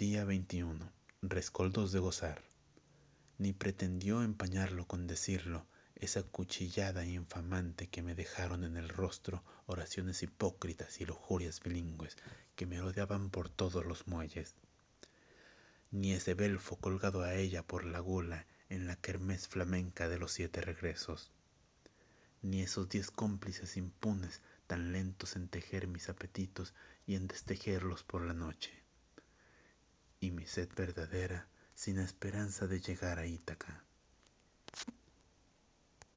día rescoldos de gozar. Ni pretendió empañarlo con decirlo esa cuchillada infamante que me dejaron en el rostro oraciones hipócritas y lujurias bilingües que merodeaban por todos los muelles. Ni ese belfo colgado a ella por la gula en la kermés flamenca de los siete regresos. Ni esos diez cómplices impunes tan lentos en tejer mis apetitos y en destejerlos por la noche mi sed verdadera sin esperanza de llegar a ítaca